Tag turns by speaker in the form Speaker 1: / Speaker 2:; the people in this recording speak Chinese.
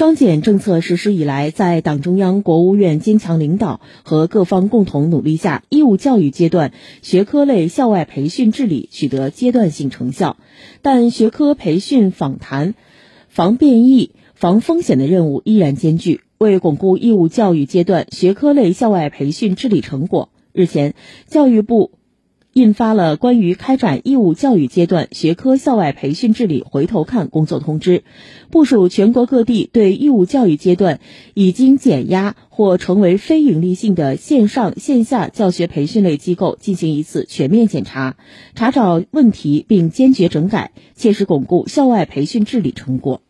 Speaker 1: 双减政策实施以来，在党中央、国务院坚强领导和各方共同努力下，义务教育阶段学科类校外培训治理取得阶段性成效。但学科培训访谈、防变异、防风险的任务依然艰巨。为巩固义务教育阶段学科类校外培训治理成果，日前，教育部。印发了关于开展义务教育阶段学科校外培训治理回头看工作通知，部署全国各地对义务教育阶段已经减压或成为非营利性的线上线下教学培训类机构进行一次全面检查，查找问题并坚决整改，切实巩固校外培训治理成果。